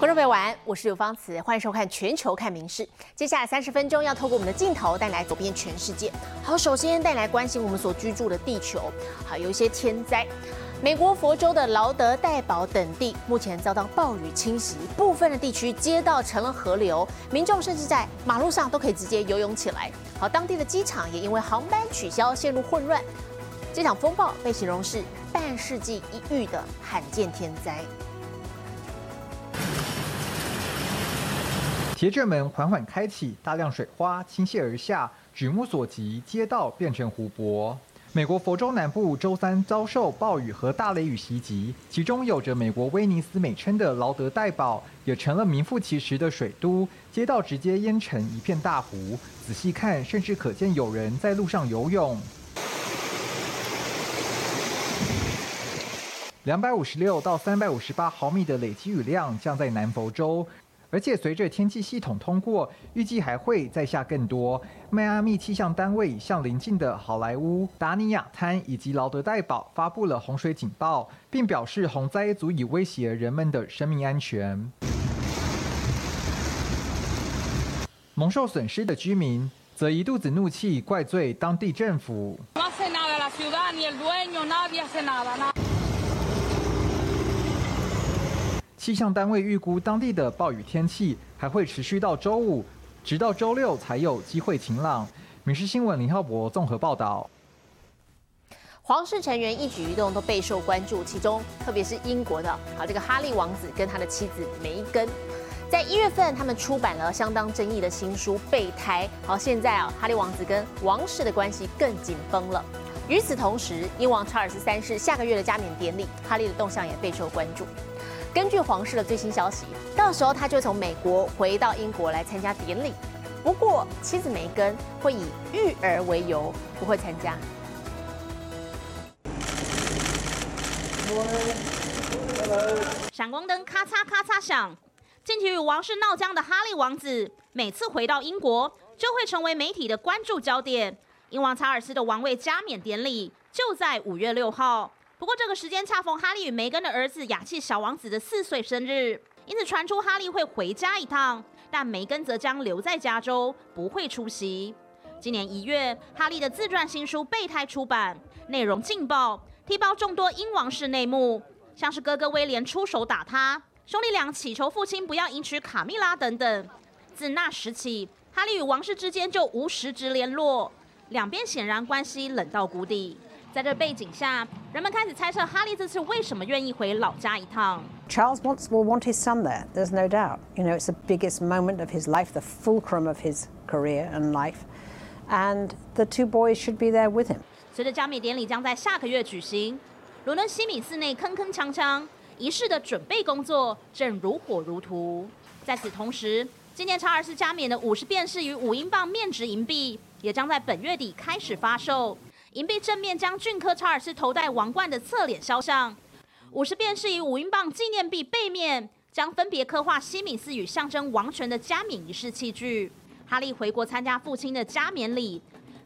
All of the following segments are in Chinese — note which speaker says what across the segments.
Speaker 1: 观众朋友晚安，我是刘芳慈，欢迎收看《全球看名事》。接下来三十分钟要透过我们的镜头带来走遍全世界。好，首先带来关心我们所居住的地球。好，有一些天灾，美国佛州的劳德代堡等地目前遭到暴雨侵袭，部分的地区街道成了河流，民众甚至在马路上都可以直接游泳起来。好，当地的机场也因为航班取消陷入混乱。这场风暴被形容是半世纪一遇的罕见天灾。
Speaker 2: 铁卷门缓缓开启，大量水花倾泻而下，举目所及，街道变成湖泊。美国佛州南部周三遭受暴雨和大雷雨袭击，其中有着美国威尼斯美称的劳德代堡，也成了名副其实的水都，街道直接淹成一片大湖。仔细看，甚至可见有人在路上游泳。两百五十六到三百五十八毫米的累积雨量降在南佛州。而且随着天气系统通过，预计还会再下更多。迈阿密气象单位向邻近的好莱坞、达尼亚滩以及劳德代堡发布了洪水警报，并表示洪灾足以威胁人们的生命安全。蒙受损失的居民则一肚子怒气，怪罪当地政府。气象单位预估，当地的暴雨天气还会持续到周五，直到周六才有机会晴朗。民事新闻林浩博综合报道。
Speaker 1: 皇室成员一举一动都备受关注，其中特别是英国的，好这个哈利王子跟他的妻子梅根，在一月份他们出版了相当争议的新书《备胎》。好，现在啊，哈利王子跟王室的关系更紧绷了。与此同时，英王查尔斯三世下个月的加冕典礼，哈利的动向也备受关注。根据皇室的最新消息，到时候他就从美国回到英国来参加典礼。不过，妻子梅根会以育儿为由不会参加。
Speaker 3: 闪光灯咔嚓咔嚓响，近期与王室闹僵的哈利王子，每次回到英国就会成为媒体的关注焦点。英王查尔斯的王位加冕典礼就在五月六号。不过这个时间恰逢哈利与梅根的儿子雅气小王子的四岁生日，因此传出哈利会回家一趟，但梅根则将留在加州，不会出席。今年一月，哈利的自传新书《备胎》出版，内容劲爆，踢爆众多英王室内幕，像是哥哥威廉出手打他，兄弟俩祈求父亲不要迎娶卡蜜拉等等。自那时起，哈利与王室之间就无实质联络，两边显然关系冷到谷底。在这背景下，人们开始猜测哈利这次为什么愿意回老家一趟。
Speaker 4: Charles wants will want his son there. There's no doubt. You know, it's the biggest moment of his life, the fulcrum of his career and life, and the two boys should be there with him.
Speaker 3: 随着加冕典礼将在下个月举行，伦敦西敏寺内铿铿锵锵，仪式的准备工作正如火如荼。在此同时，今年查尔斯加冕的五十便士与五英镑面值银币也将在本月底开始发售。银币正面将俊科查尔斯头戴王冠的侧脸肖像，五十便士以五英镑纪念币背面将分别刻画西敏寺与象征王权的加冕仪式器具。哈利回国参加父亲的加冕礼，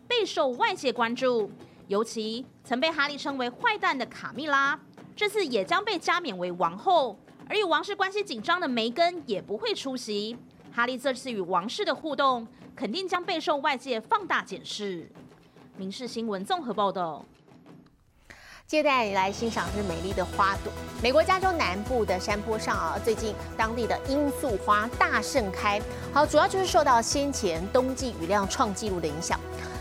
Speaker 3: 备受外界关注。尤其曾被哈利称为坏蛋的卡蜜拉，这次也将被加冕为王后。而与王室关系紧张的梅根也不会出席。哈利这次与王室的互动，肯定将备受外界放大检视。民事新闻综合报道。
Speaker 1: 接带你来欣赏是美丽的花朵。美国加州南部的山坡上啊，最近当地的罂粟花大盛开。好，主要就是受到先前冬季雨量创纪录的影响。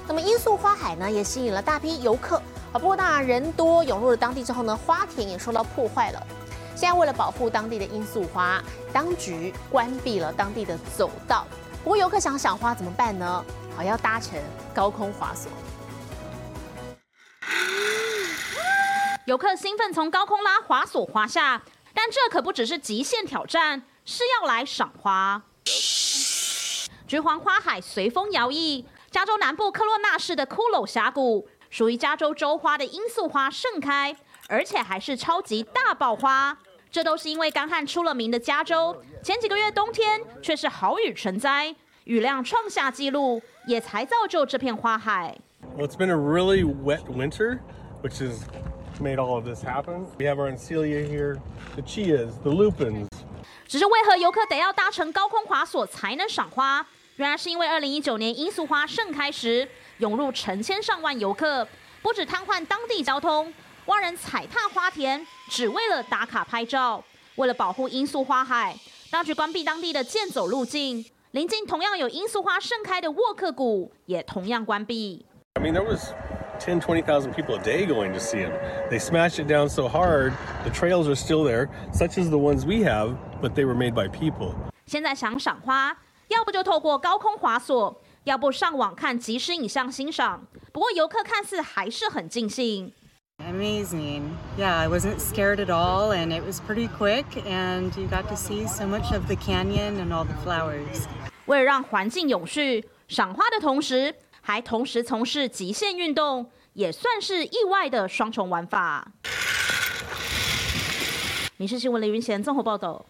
Speaker 1: 那么罂粟花海呢，也吸引了大批游客。啊，不过当然人多涌入了当地之后呢，花田也受到破坏了。现在为了保护当地的罂粟花，当局关闭了当地的走道。不过游客想赏花怎么办呢？好，要搭乘高空滑索。
Speaker 3: 游客兴奋从高空拉滑索滑下，但这可不只是极限挑战，是要来赏花。橘黄花海随风摇曳，加州南部科洛纳市的骷髅峡谷，属于加州州花的罂粟花盛开，而且还是超级大爆花。这都是因为干旱出了名的加州，前几个月冬天却是好雨成灾，雨量创下纪录，也才造就这片花海。
Speaker 5: Well, it's been a really wet winter, which is made all of this happen. We have our Encelia here, the chias, the lupins.
Speaker 3: 只是为何游客得要搭乘高空滑索才能赏花？原来是因为二零一九年罂粟花盛开时，涌入成千上万游客，不止瘫痪当地交通，万人踩踏花田，只为了打卡拍照。为了保护罂粟花海，当局关闭当地的健走路径，临近同样有罂粟花盛开的沃克谷也同样关闭。
Speaker 5: I mean, there was 10, 20,000 people a day going to see him. They smashed it down so hard, the trails are still there, such as the ones we have, but they were made by people.
Speaker 3: 现在想赏花，要不就透过高空滑索，要不上网看即时影像欣赏。不过游客看似还是很尽兴。
Speaker 6: Amazing. Yeah, I wasn't scared at all, and it was pretty quick, and you got to see so much of the canyon and all the flowers.
Speaker 3: 为了让环境永续，赏花的同时 还同时从事极限运动，也算是意外的双重玩法。民事新闻雷云贤综合报道。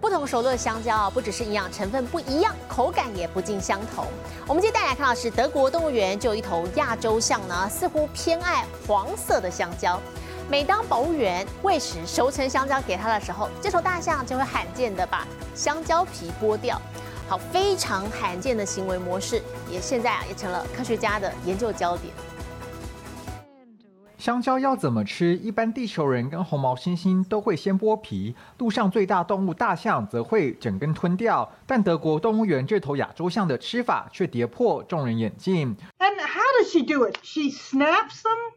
Speaker 1: 不同熟度的香蕉啊，不只是营养成分不一样，口感也不尽相同。我们接下来看到是德国动物园就有一头亚洲象呢，似乎偏爱黄色的香蕉。每当保务员喂食熟成香蕉给它的时候，这头大象就会罕见的把香蕉皮剥掉。好，非常罕见的行为模式，也现在啊也成了科学家的研究焦点。
Speaker 2: 香蕉要怎么吃？一般地球人跟红毛猩猩都会先剥皮，路上最大动物大象则会整根吞掉。但德国动物园这头亚洲象的吃法却跌破众人眼镜。
Speaker 7: And how does she do it? She snaps them.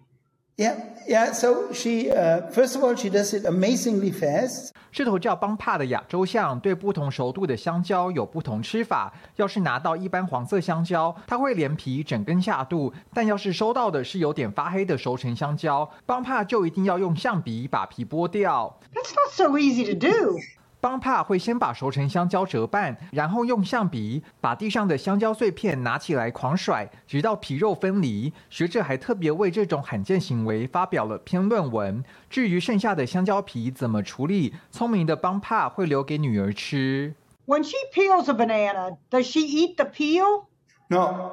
Speaker 8: Yeah, yeah. So she, uh, first of all, she does it amazingly fast.
Speaker 2: 这头叫邦帕的亚洲象对不同熟度的香蕉有不同吃法。要是拿到一般黄色香蕉，它会连皮整根下肚；但要是收到的是有点发黑的熟成香蕉，邦帕就一定要用象鼻把皮剥掉。
Speaker 7: That's not so easy to do.
Speaker 2: 邦帕会先把熟成香蕉折半，然后用象鼻把地上的香蕉碎片拿起来狂甩，直到皮肉分离。学者还特别为这种罕见行为发表了篇论文。至于剩下的香蕉皮怎么处理，聪明的邦帕会留给女儿吃。
Speaker 7: When she peels a banana, does she eat the peel?
Speaker 8: No,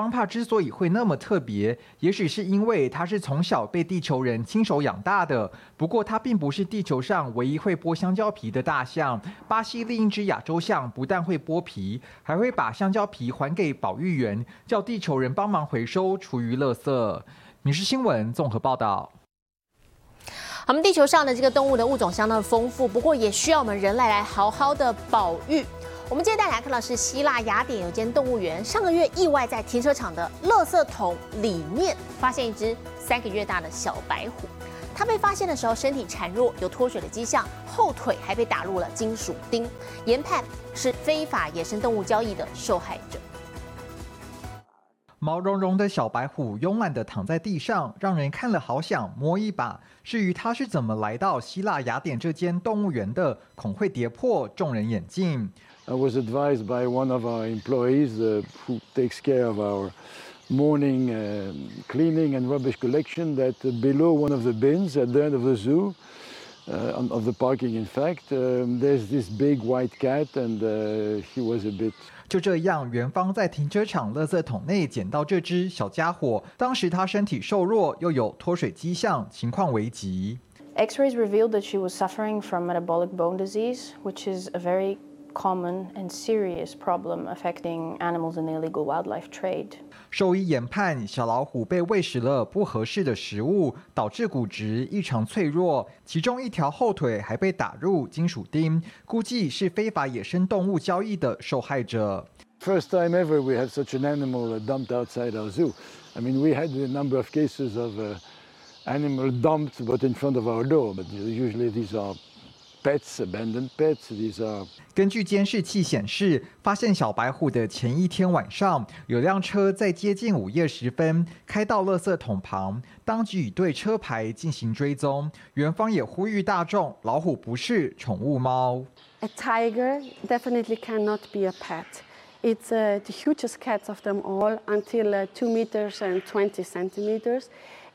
Speaker 2: 邦帕之所以会那么特别，也许是因为它是从小被地球人亲手养大的。不过，它并不是地球上唯一会剥香蕉皮的大象。巴西另一只亚洲象不但会剥皮，还会把香蕉皮还给保育员，叫地球人帮忙回收厨余垃圾。民事新闻综合报道。
Speaker 1: 我们地球上的这个动物的物种相当丰富，不过也需要我们人类来好好的保育。我们接下来看到是希腊雅典有间动物园，上个月意外在停车场的垃圾桶里面发现一只三个月大的小白虎。它被发现的时候身体孱弱，有脱水的迹象，后腿还被打入了金属钉，研判是非法野生动物交易的受害者。
Speaker 2: 毛茸茸的小白虎慵懒地躺在地上，让人看了好想摸一把。至于它是怎么来到希腊雅典这间动物园的，恐会跌破众人眼镜。
Speaker 9: I was advised by one of our employees uh, who takes care of our morning uh, cleaning and rubbish collection that uh, below one of the bins at the end of the zoo, uh, on, of the parking in fact, um, there's this big white cat and uh, he was a bit
Speaker 2: 就这样，园方在停车场垃圾桶内捡到这只小家伙。当时他身体瘦弱，又有脱水迹象，情况危急。
Speaker 10: X-rays revealed that she was suffering from metabolic bone disease, which is a very common and serious problem affecting animals in the illegal wildlife trade.
Speaker 2: 兽医研判，小老虎被喂食了不合适的食物，导致骨质异常脆弱，其中一条后腿还被打入金属钉，估计是非法野生动物交易的受害者。
Speaker 9: First time ever we have such an animal uh, dumped outside our zoo. I mean, we had a number of cases of uh, animal dumped, but in front of our door. But usually these are pets, abandoned pets. These are
Speaker 2: 根据监视器显示，发现小白虎的前一天晚上，有辆车在接近午夜时分开到垃圾桶旁，当局已对车牌进行追踪。园方也呼吁大众，老虎不是宠物猫。
Speaker 11: A tiger definitely cannot be a pet. It's uh, the hugest cat of them all, until uh, two meters and twenty centimeters.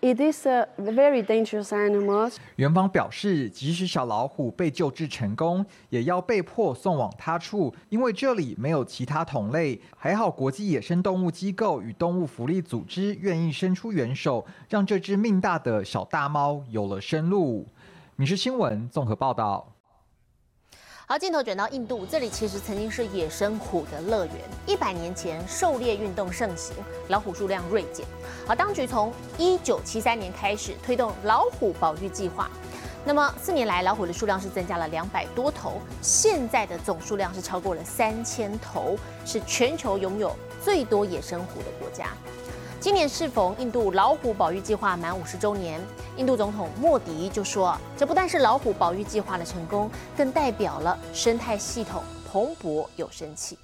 Speaker 11: It is a very dangerous animal.
Speaker 2: 园方表示，即使小老虎被救治成功，也要被迫送往他处，因为这里没有其他同类。还好，国际野生动物机构与动物福利组织愿意伸出援手，让这只命大的小大猫有了生路。你是新闻综合报道。
Speaker 1: 好，镜头转到印度，这里其实曾经是野生虎的乐园。一百年前，狩猎运动盛行，老虎数量锐减。好，当局从一九七三年开始推动老虎保育计划。那么四年来，老虎的数量是增加了两百多头，现在的总数量是超过了三千头，是全球拥有最多野生虎的国家。今年适逢印度老虎保育计划满五十周年，印度总统莫迪就说：“这不但是老虎保育计划的成功，更代表了生态系统蓬勃有生气。”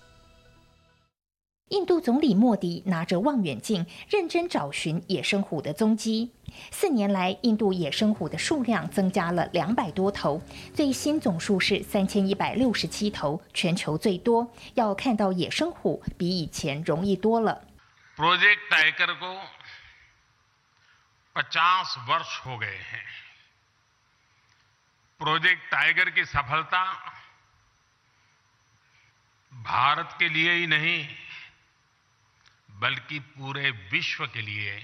Speaker 12: 印度总理莫迪拿着望远镜，认真找寻野生虎的踪迹。四年来，印度野生虎的数量增加了两百多头，最新总数是三千一百六十七头，全球最多。要看到野生虎，比以前容易多了。
Speaker 13: project Tiger को 50 वर्ष हो गए हैं project tiger की सफलता भारत के लिए ही नहीं बल्कि पूरे विश्व के लिए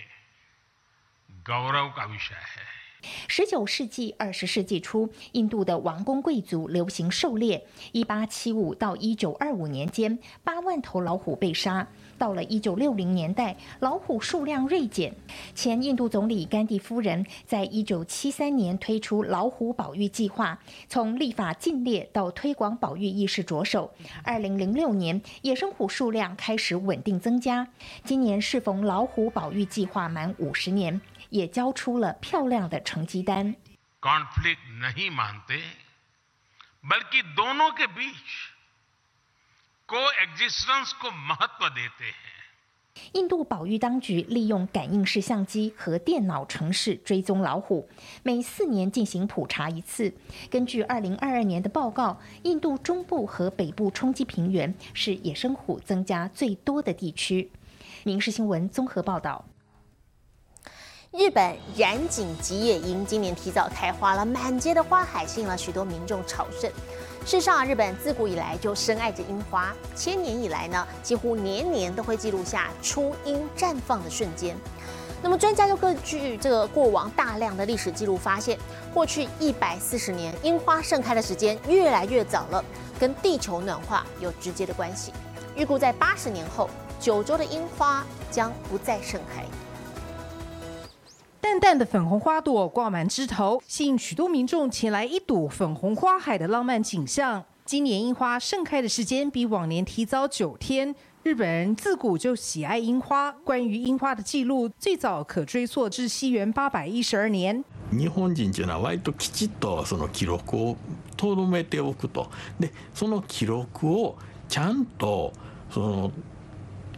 Speaker 13: गौरव का विषय है
Speaker 12: 十九世纪、二十世纪初，印度的王公贵族流行狩猎。一八七五到一九二五年间，八万头老虎被杀。 到了一九六零年代，老虎数量锐减。前印度总理甘地夫人在一九七三年推出老虎保育计划，从立法禁猎到推广保育意识着手。二零零六年，野生虎数量开始稳定增加。今年适逢老虎保育计划满五十年。也交出了漂亮的成绩单。
Speaker 13: कॉन्फ्लिक्ट नहीं मानते बल्कि दोनों के बीच को एग्जिस्टेंस को महत्व देते हैं
Speaker 12: 印度保育当局利用感应式相机和电脑程式追踪老虎，每四年进行普查一次。根据二零二二年的报告，印度中部和北部冲积平原是野生虎增加最多的地区。民事新闻综合报道。
Speaker 1: 日本染井吉野樱今年提早开花了，满街的花海吸引了许多民众朝圣。事实上，日本自古以来就深爱着樱花，千年以来呢，几乎年年都会记录下初樱绽放的瞬间。那么，专家就根据这个过往大量的历史记录发现，过去一百四十年樱花盛开的时间越来越早了，跟地球暖化有直接的关系。预估在八十年后，九州的樱花将不再盛开。
Speaker 14: 淡淡的粉红花朵挂满枝头，吸引许多民众前来一睹粉红花海的浪漫景象。今年樱花盛开的时间比往年提早九天。日本人自古就喜爱樱花，关于樱花的记录最早可追溯至西元八百一十二年。
Speaker 15: 日本人というのは割ときちっとその記録をとどめておくと、でその記録をちゃんとその。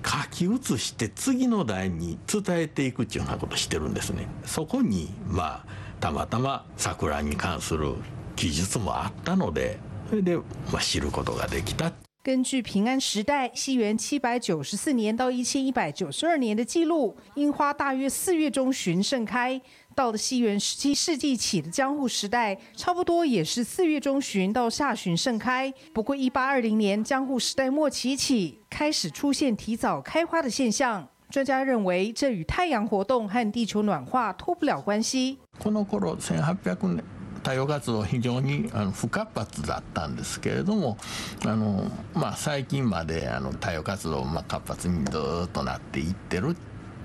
Speaker 15: 書き写して次の代に伝えていくっていうようなことしてるんですねそこにまあたまたま桜に関する記述もあったのでそれでまあ知ることができた
Speaker 14: 根据平安时代西元七百九十四年到一千一百九十二年的记录，樱花大约四月中旬盛开。到了西元十七世纪起的江户时代，差不多也是四月中旬到下旬盛开。不过，一八二零年江户时代末期起，开始出现提早开花的现象。专家认为，这与太阳活动和地球暖化脱不了关系。
Speaker 15: この頃、千八百年太陽活動非常にあの不活発だったんですけれども、あのまあ最近まであの太陽活動まあ活発にずっとなっていってる。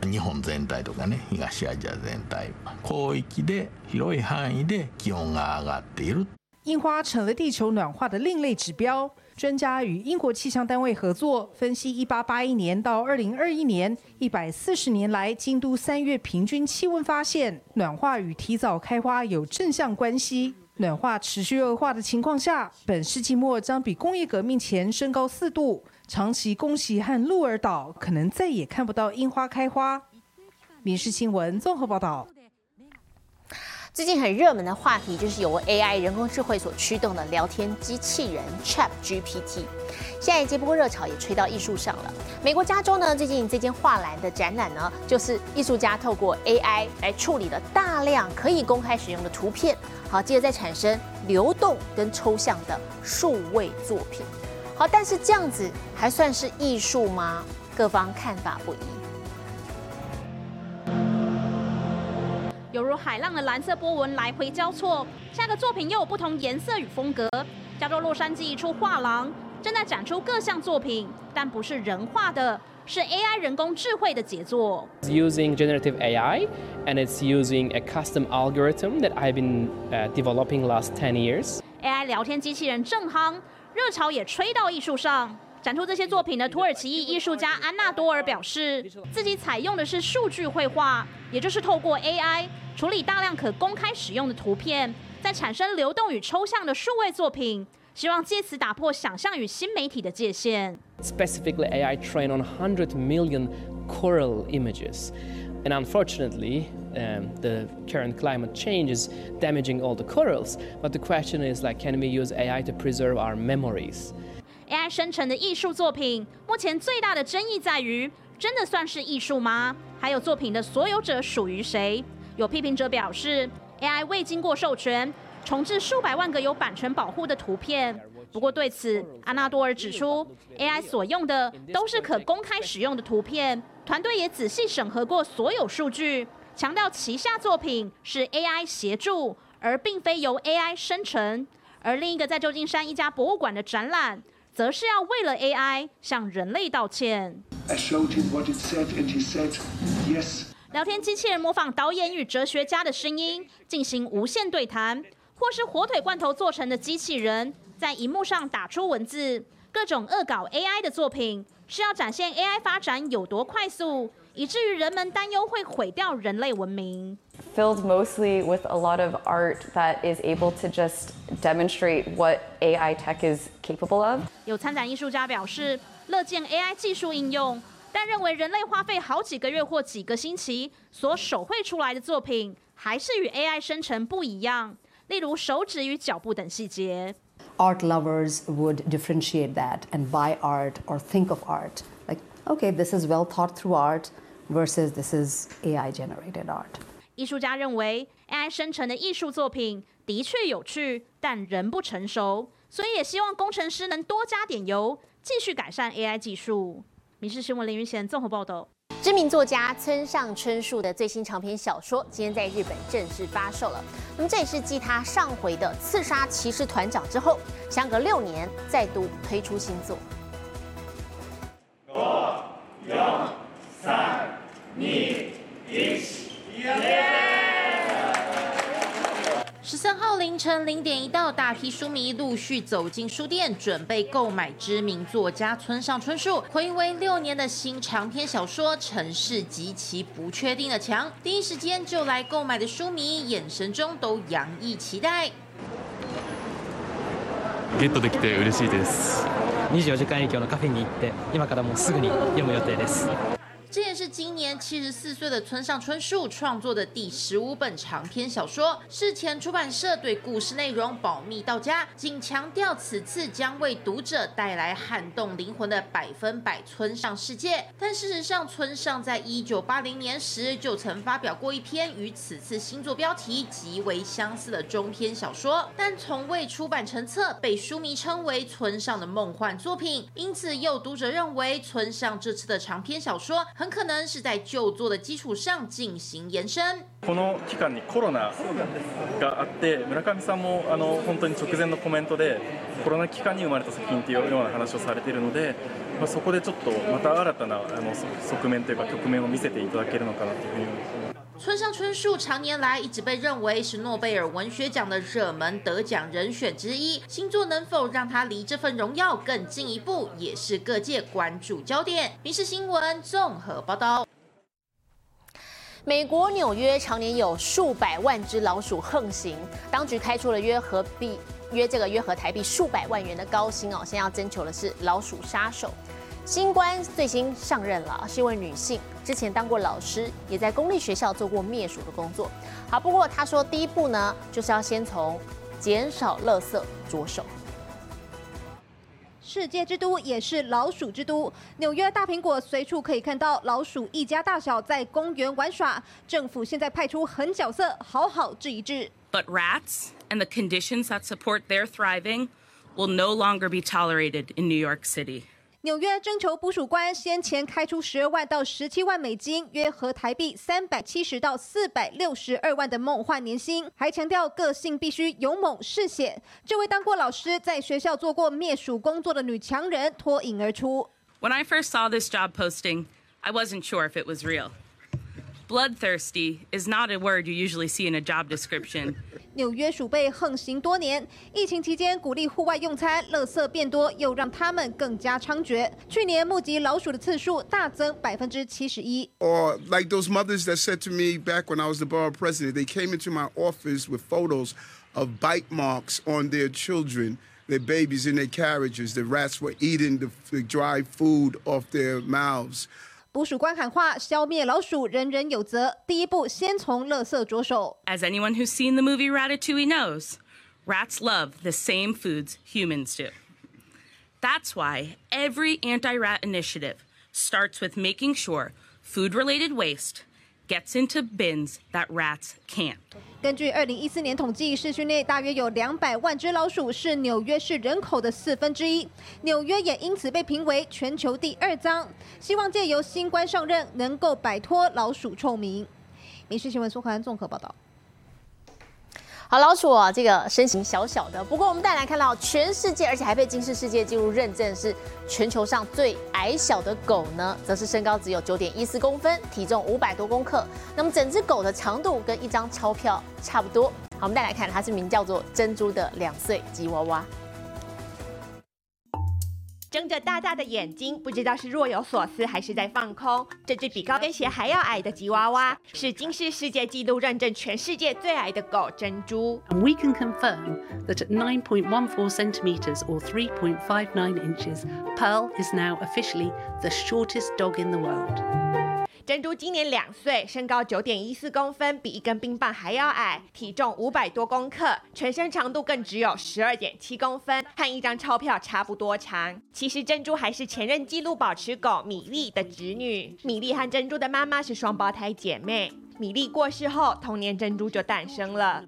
Speaker 15: 日本全体とかね東アジア全体広域で広い範囲で気温が上がっている。
Speaker 14: 樱花成了地球暖化的另类指标。专家与英国气象单位合作，分析1881年到2021年140年来京都三月平均气温，发现暖化与提早开花有正向关系。 暖化持续恶化的情况下，本世纪末将比工业革命前升高四度。长崎、宫崎和鹿儿岛可能再也看不到樱花开花。民事新闻综合报道。
Speaker 1: 最近很热门的话题就是由 AI 人工智慧所驱动的聊天机器人 Chat GPT，现在接不过热潮也吹到艺术上了。美国加州呢，最近这间画廊的展览呢，就是艺术家透过 AI 来处理了大量可以公开使用的图片，好，接着再产生流动跟抽象的数位作品。好，但是这样子还算是艺术吗？各方看法不一。
Speaker 3: 犹如海浪的蓝色波纹来回交错，下个作品又有不同颜色与风格。加州洛杉矶一处画廊正在展出各项作品，但不是人画的，是 AI 人工智慧的杰作。
Speaker 16: It's using generative AI and it's using a custom algorithm that I've been uh, developing last ten years.
Speaker 3: AI 聊天机器人正夯，热潮也吹到艺术上。展出这些作品的土耳其裔艺术家安娜多尔表示，自己采用的是数据绘画，也就是透过 AI 处理大量可公开使用的图片，再产生流动与抽象的数位作品，希望借此打破想象与新媒体的界限。
Speaker 16: Specifically, AI trained on 100 million coral images. And unfortunately, um, the current climate change is damaging all the corals. But the question is, like, can we use AI to preserve our memories?
Speaker 3: AI 生成的艺术作品，目前最大的争议在于，真的算是艺术吗？还有作品的所有者属于谁？有批评者表示，AI 未经过授权，重置数百万个有版权保护的图片。不过对此，阿纳多尔指出，AI 所用的都是可公开使用的图片，团队也仔细审核过所有数据，强调旗下作品是 AI 协助，而并非由 AI 生成。而另一个在旧金山一家博物馆的展览。则是要为了 AI 向人类道歉。聊天机器人模仿导演与哲学家的声音进行无限对谈，或是火腿罐头做成的机器人在荧幕上打出文字，各种恶搞 AI 的作品是要展现 AI 发展有多快速。以至于人们担忧会毁掉人类文明。
Speaker 17: Filled mostly with a lot of art that is able to just demonstrate what AI tech is capable of。
Speaker 3: 有参展艺术家表示，乐见 AI 技术应用，但认为人类花费好几个月或几个星期所手绘出来的作品，还是与 AI 生成不一样。例如手指与脚步等细节。
Speaker 18: Art lovers would differentiate that and buy art or think of art like, okay, this is well thought through art. versus this is AI generated art.
Speaker 3: 艺术家认为，AI 生成的艺术作品的确有趣，但仍不成熟，所以也希望工程师能多加点油，继续改善 AI 技术。民事新闻林云贤综合报道。
Speaker 1: 知名作家村上春树的最新长篇小说今天在日本正式发售了。那么这也是继他上回的《刺杀骑士团长》之后，相隔六年再度推出新作。三、二、
Speaker 19: 一，十三号凌晨零点一到，大批书迷陆续走进书店，准备购买知名作家村上春树回违六年的新长篇小说《城市极其不确定的墙》。第一时间就来购买的书迷，眼神中都洋溢期待。
Speaker 20: ゲットできて嬉しいです。二十四時間営業のカフェに行って、今からもうすぐに読む予定です。
Speaker 19: 这也是今年七十四岁的村上春树创作的第十五本长篇小说。事前出版社对故事内容保密到家，仅强调此次将为读者带来撼动灵魂的百分百村上世界。但事实上，村上在一九八零年时就曾发表过一篇与此次新作标题极为相似的中篇小说，但从未出版成册，被书迷称为村上的梦幻作品。因此，有读者认为村上这次的长篇小说。很可能是在旧作的基础上进行延伸。
Speaker 21: この期間にコロナがあって村上さんもあの本当に直前のコメントでコロナ期間に生まれた作品というような話をされているので、まあ、そこでちょっとまた新たなあの側面というか局面を見せていただけるのかなというふうに思います。
Speaker 19: 村上春树常年来一直被认为是诺贝尔文学奖的热门得奖人选之一，星座能否让他离这份荣耀更进一步，也是各界关注焦点。民事新闻综合报道。
Speaker 1: 美国纽约常年有数百万只老鼠横行，当局开出了约合币约这个约合台币数百万元的高薪哦，现在要征求的是老鼠杀手。新官最新上任了，是一位女性，之前当过老师，也在公立学校做过灭鼠的工作。好，不过她说，第一步呢，就是要先从减少垃圾着手。
Speaker 22: 世界之都也是老鼠之都，纽约大苹果随处可以看到老鼠一家大小在公园玩耍。政府现在派出狠角色，好好治一治。
Speaker 23: But rats and the conditions that support their thriving will no longer be tolerated in New York City.
Speaker 22: 纽约征求捕鼠官先前开出十二万到十七万美金，约合台币三百七十到四百六十二万的梦幻年薪，还强调个性必须勇猛嗜血。这位当过老师，在学校做过灭鼠工作的女强人脱颖而出。
Speaker 23: When I first saw this job posting, I wasn't sure if it was real. Bloodthirsty is not a word you usually see in a job description.
Speaker 22: 纽约鼠辈横行多年，疫情期间鼓励户外用餐，垃圾变多，又让他们更加猖獗。去年目击老鼠的次数大增百分之七十一。
Speaker 24: Or like those mothers that said to me back when I was the borough president, they came into my office with photos of bite marks on their children, their babies in their carriages. The rats were eating the, the dry food off their mouths.
Speaker 22: 捕鼠官喊话：消灭老鼠，人人有责。第一步，先从垃圾着手。
Speaker 23: As anyone who's seen the movie Ratatouille knows, rats love the same foods humans do. That's why every anti rat initiative starts with making sure food related waste gets into bins that rats can't.
Speaker 22: 根据二零一四年统计，市区内大约有两百万只老鼠，是纽约市人口的四分之一。纽约也因此被评为全球第二脏。希望借由新官上任，能够摆脱老鼠臭名。民事新闻苏环综合报道。
Speaker 1: 好，老鼠啊，这个身形小小的，不过我们再来看到全世界，而且还被金氏世界纪录认证是全球上最矮小的狗呢，则是身高只有九点一四公分，体重五百多公克。那么整只狗的长度跟一张钞票差不多。好，我们再来看，它是名叫做珍珠的两岁吉娃娃。
Speaker 25: 睁着大大的眼睛，不知道是若有所思还是在放空。这只比高跟鞋还要矮的吉娃娃，是今世世界纪录认证全世界最矮的狗珍珠。
Speaker 26: We can confirm that at 9.14 centimeters or 3.59 inches, Pearl is now officially the shortest dog in the world.
Speaker 25: 珍珠今年两岁，身高九点一四公分，比一根冰棒还要矮，体重五百多公克，全身长度更只有十二点七公分，和一张钞票差不多长。其实珍珠还是前任纪录保持狗米粒的侄女。米粒和珍珠的妈妈是双胞胎姐妹。米粒过世后，同年珍珠就诞生了。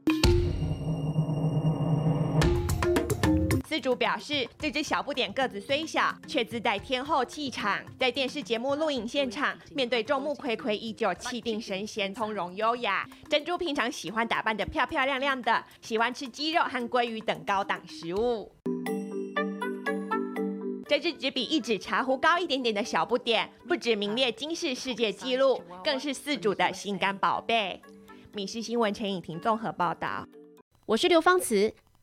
Speaker 25: 四主表示，这只小不点个子虽小，却自带天后气场。在电视节目录影现场，面对众目睽睽，依旧气定神闲、从容优雅。珍珠平常喜欢打扮得漂漂亮亮的，喜欢吃鸡肉和鲑鱼等高档食物。这只只比一指茶壶高一点点的小不点，不止名列金氏世界纪录，更是四主的心肝宝贝。米氏新闻陈颖婷综合报道。
Speaker 27: 我是刘芳慈，